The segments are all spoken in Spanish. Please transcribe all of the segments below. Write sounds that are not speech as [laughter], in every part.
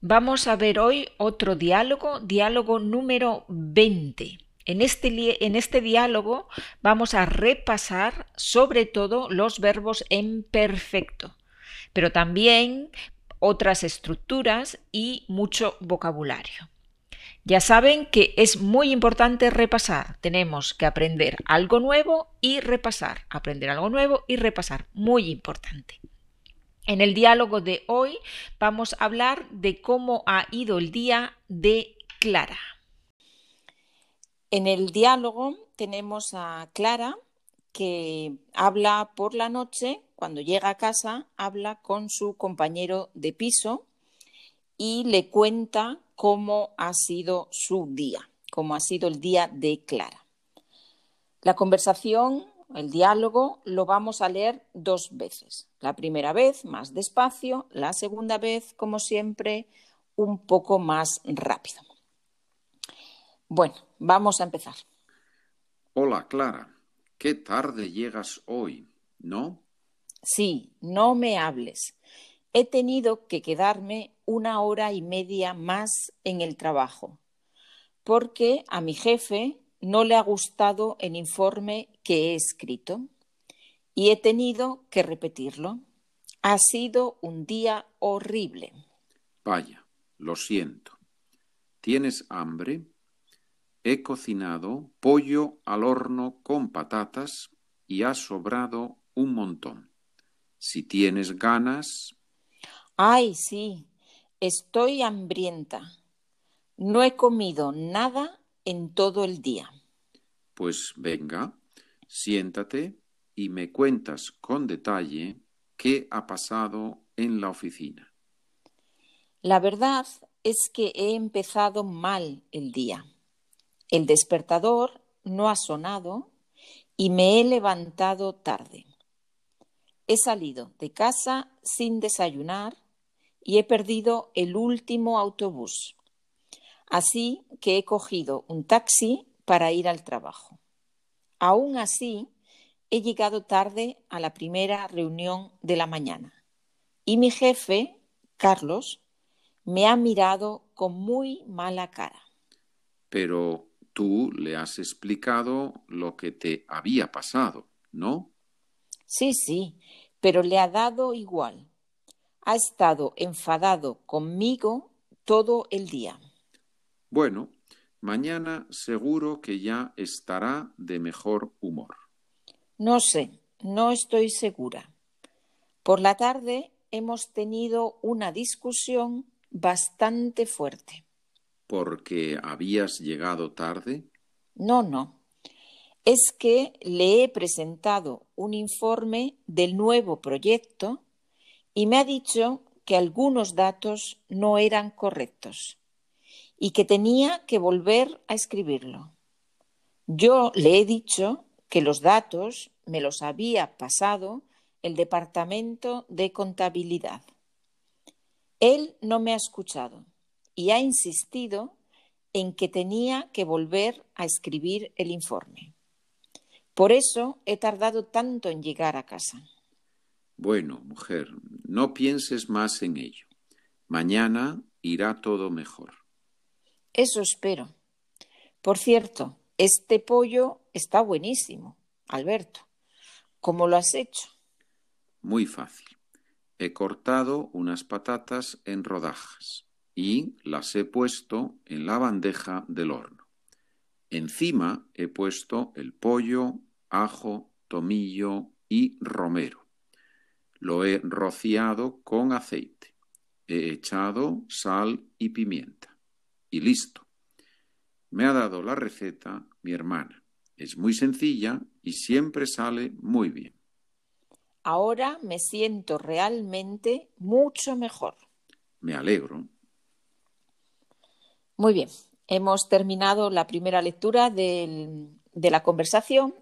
Vamos a ver hoy otro diálogo, diálogo número 20. En este, en este, diálogo vamos a repasar sobre todo los verbos en perfecto, pero también otras estructuras y mucho vocabulario. Ya saben que es muy importante repasar. Tenemos que aprender algo nuevo y repasar. Aprender algo nuevo y repasar. Muy importante. En el diálogo de hoy vamos a hablar de cómo ha ido el día de Clara. En el diálogo tenemos a Clara que habla por la noche, cuando llega a casa, habla con su compañero de piso y le cuenta cómo ha sido su día, cómo ha sido el día de Clara. La conversación el diálogo lo vamos a leer dos veces. La primera vez más despacio, la segunda vez, como siempre, un poco más rápido. Bueno, vamos a empezar. Hola, Clara. Qué tarde llegas hoy, ¿no? Sí, no me hables. He tenido que quedarme una hora y media más en el trabajo, porque a mi jefe no le ha gustado el informe que he escrito y he tenido que repetirlo. Ha sido un día horrible. Vaya, lo siento. ¿Tienes hambre? He cocinado pollo al horno con patatas y ha sobrado un montón. Si tienes ganas. Ay, sí, estoy hambrienta. No he comido nada en todo el día. Pues venga, siéntate y me cuentas con detalle qué ha pasado en la oficina. La verdad es que he empezado mal el día. El despertador no ha sonado y me he levantado tarde. He salido de casa sin desayunar y he perdido el último autobús. Así que he cogido un taxi para ir al trabajo. Aún así, he llegado tarde a la primera reunión de la mañana y mi jefe, Carlos, me ha mirado con muy mala cara. Pero tú le has explicado lo que te había pasado, ¿no? Sí, sí, pero le ha dado igual. Ha estado enfadado conmigo todo el día. Bueno, mañana seguro que ya estará de mejor humor. No sé, no estoy segura. Por la tarde hemos tenido una discusión bastante fuerte. ¿Porque habías llegado tarde? No, no. Es que le he presentado un informe del nuevo proyecto y me ha dicho que algunos datos no eran correctos y que tenía que volver a escribirlo. Yo le he dicho que los datos me los había pasado el Departamento de Contabilidad. Él no me ha escuchado y ha insistido en que tenía que volver a escribir el informe. Por eso he tardado tanto en llegar a casa. Bueno, mujer, no pienses más en ello. Mañana irá todo mejor. Eso espero. Por cierto, este pollo está buenísimo, Alberto. ¿Cómo lo has hecho? Muy fácil. He cortado unas patatas en rodajas y las he puesto en la bandeja del horno. Encima he puesto el pollo, ajo, tomillo y romero. Lo he rociado con aceite. He echado sal y pimienta y listo. Me ha dado la receta mi hermana. Es muy sencilla y siempre sale muy bien. Ahora me siento realmente mucho mejor. Me alegro. Muy bien, hemos terminado la primera lectura de la conversación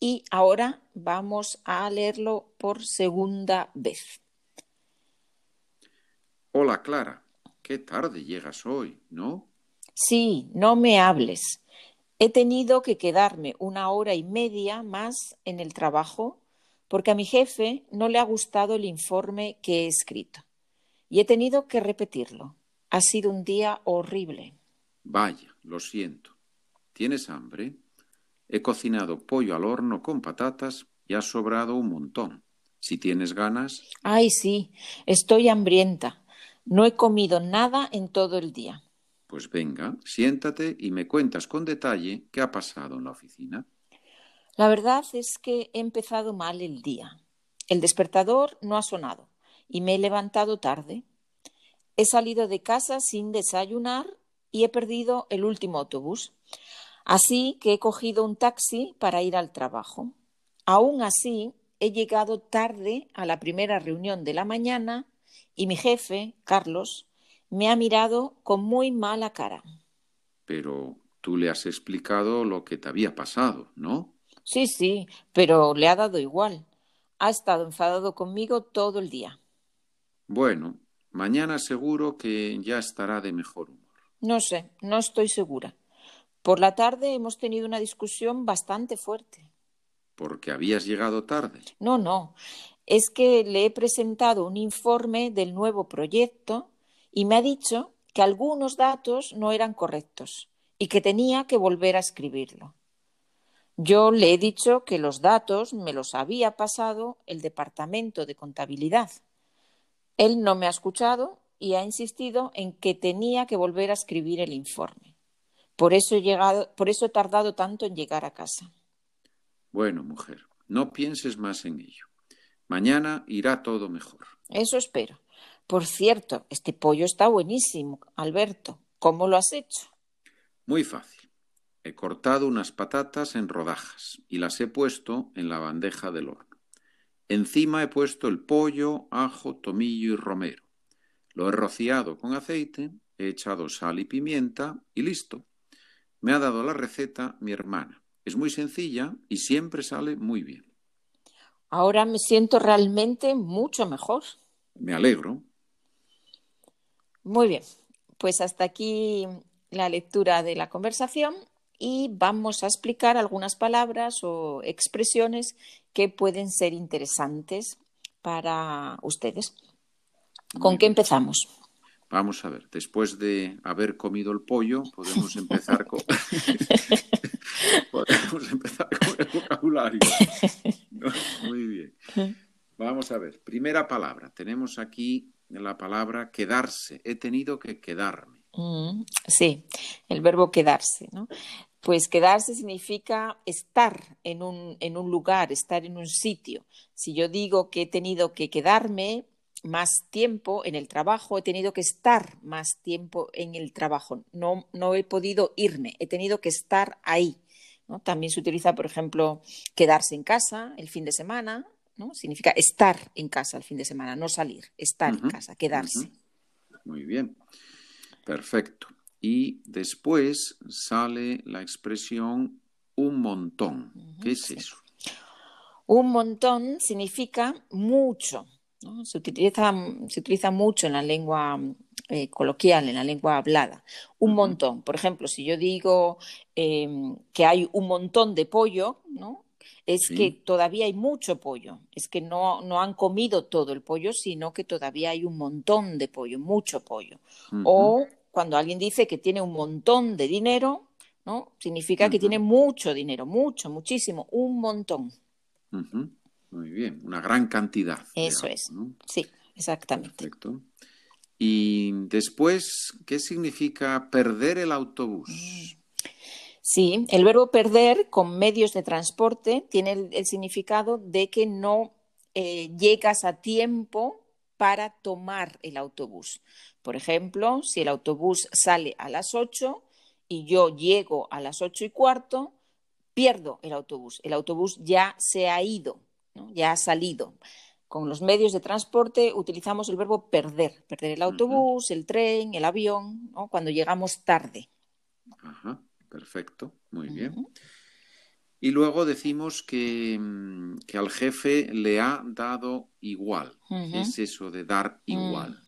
y ahora vamos a leerlo por segunda vez. Hola Clara, qué tarde llegas hoy, ¿no? Sí, no me hables. He tenido que quedarme una hora y media más en el trabajo porque a mi jefe no le ha gustado el informe que he escrito y he tenido que repetirlo. Ha sido un día horrible. Vaya, lo siento. ¿Tienes hambre? He cocinado pollo al horno con patatas y ha sobrado un montón. Si tienes ganas. Ay, sí, estoy hambrienta. No he comido nada en todo el día. Pues venga, siéntate y me cuentas con detalle qué ha pasado en la oficina. La verdad es que he empezado mal el día. El despertador no ha sonado y me he levantado tarde. He salido de casa sin desayunar y he perdido el último autobús. Así que he cogido un taxi para ir al trabajo. Aún así, he llegado tarde a la primera reunión de la mañana y mi jefe, Carlos, me ha mirado con muy mala cara. Pero tú le has explicado lo que te había pasado, ¿no? Sí, sí, pero le ha dado igual. Ha estado enfadado conmigo todo el día. Bueno, mañana seguro que ya estará de mejor humor. No sé, no estoy segura. Por la tarde hemos tenido una discusión bastante fuerte. ¿Porque habías llegado tarde? No, no. Es que le he presentado un informe del nuevo proyecto y me ha dicho que algunos datos no eran correctos y que tenía que volver a escribirlo. Yo le he dicho que los datos me los había pasado el Departamento de Contabilidad. Él no me ha escuchado y ha insistido en que tenía que volver a escribir el informe. Por eso he llegado, por eso he tardado tanto en llegar a casa. Bueno, mujer, no pienses más en ello. Mañana irá todo mejor. Eso espero. Por cierto, este pollo está buenísimo, Alberto. ¿Cómo lo has hecho? Muy fácil. He cortado unas patatas en rodajas y las he puesto en la bandeja del horno. Encima he puesto el pollo, ajo, tomillo y romero. Lo he rociado con aceite, he echado sal y pimienta y listo. Me ha dado la receta mi hermana. Es muy sencilla y siempre sale muy bien. Ahora me siento realmente mucho mejor. Me alegro. Muy bien, pues hasta aquí la lectura de la conversación y vamos a explicar algunas palabras o expresiones que pueden ser interesantes para ustedes. ¿Con qué empezamos? Vamos a ver, después de haber comido el pollo, podemos empezar con, [laughs] podemos empezar con el vocabulario. [laughs] Muy bien. Vamos a ver, primera palabra. Tenemos aquí la palabra quedarse. He tenido que quedarme. Mm, sí, el verbo quedarse, ¿no? Pues quedarse significa estar en un, en un lugar, estar en un sitio. Si yo digo que he tenido que quedarme, más tiempo en el trabajo, he tenido que estar más tiempo en el trabajo. No, no he podido irme, he tenido que estar ahí. También se utiliza, por ejemplo, quedarse en casa el fin de semana. ¿No? Significa estar en casa el fin de semana, no salir, estar en casa, quedarse. Muy bien, perfecto. Y después sale la expresión un montón. ¿Qué es eso? Un montón significa mucho, se, utiliza, se utiliza mucho en la lengua eh, coloquial, en la lengua hablada. Un montón. Por ejemplo, si yo digo em, que hay un montón de pollo, ¿no? Es que todavía hay mucho pollo. Es que no, no, han comido todo el pollo, sino que todavía hay un montón de pollo, mucho pollo. O cuando alguien dice que tiene un montón de dinero, ¿no? Significa que tiene mucho dinero, mucho, muchísimo, un montón. Muy bien, una gran cantidad. Eso es. Sí, exactamente. Perfecto. Y después, ¿qué significa perder el autobús? Sí, el verbo perder con medios de transporte tiene el, significado de que no eh, llegas a tiempo para tomar el autobús. Por ejemplo, si el autobús sale a las 8 y yo llego a las ocho y cuarto, pierdo el autobús. El autobús ya se ha ido ya ha salido. Con los medios de transporte utilizamos el verbo perder, perder el autobús, el tren, el avión, cuando llegamos tarde. Perfecto, muy bien. Y luego decimos que, mm, que, al jefe le ha dado igual. ¿Qué es eso de dar mm. igual?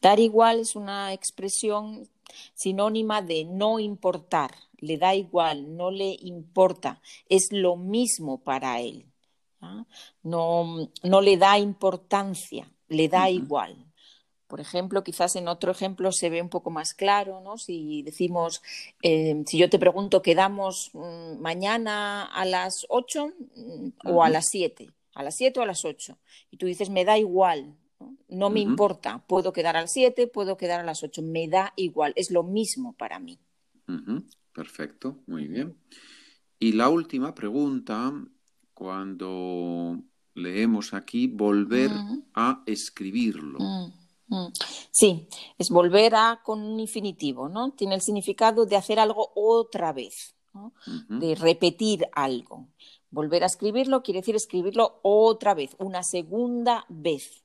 Dar igual es una expresión sinónima de no importar. Le da igual, no le importa. Es lo mismo para él. ¿ah? no, no le da importancia, le da igual. Por ejemplo, quizás en otro ejemplo se ve un poco más claro, ¿no? Si decimos, eh, si yo te pregunto, ¿quedamos mm, mañana a las 8 mm, o a las 7? A las 7 o a las 8. Y tú dices, me da igual, no, me importa, puedo quedar a las 7, puedo quedar a las 8, me da igual, es lo mismo para mí. Perfecto, muy bien. Y la última pregunta, cuando leemos aquí, volver a escribirlo. Mm. Sí, es volver a con un infinitivo, ¿no? Tiene el significado de hacer algo otra vez, de repetir algo. Volver a escribirlo quiere decir escribirlo otra vez, una segunda vez.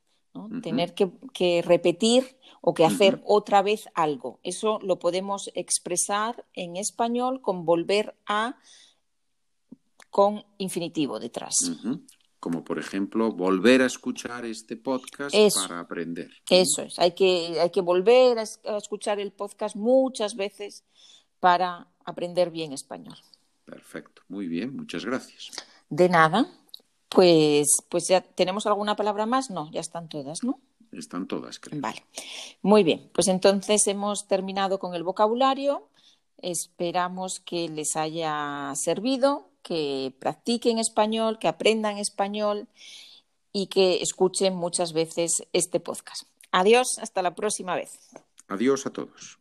Tener que, repetir o que hacer otra vez algo. Eso lo podemos expresar en español con volver a con infinitivo detrás como por ejemplo volver a escuchar este podcast para aprender. Eso es, hay que, hay que volver a, escuchar el podcast muchas veces para aprender bien español. Perfecto, muy bien, muchas gracias. De nada, pues, pues ya tenemos alguna palabra más, no, ya están todas, ¿no? Están todas, creo. Vale, muy bien, pues entonces hemos terminado con el vocabulario. Esperamos que les haya servido que practiquen español, que aprendan español y que escuchen muchas veces este podcast. Adiós, hasta la próxima vez. Adiós a todos.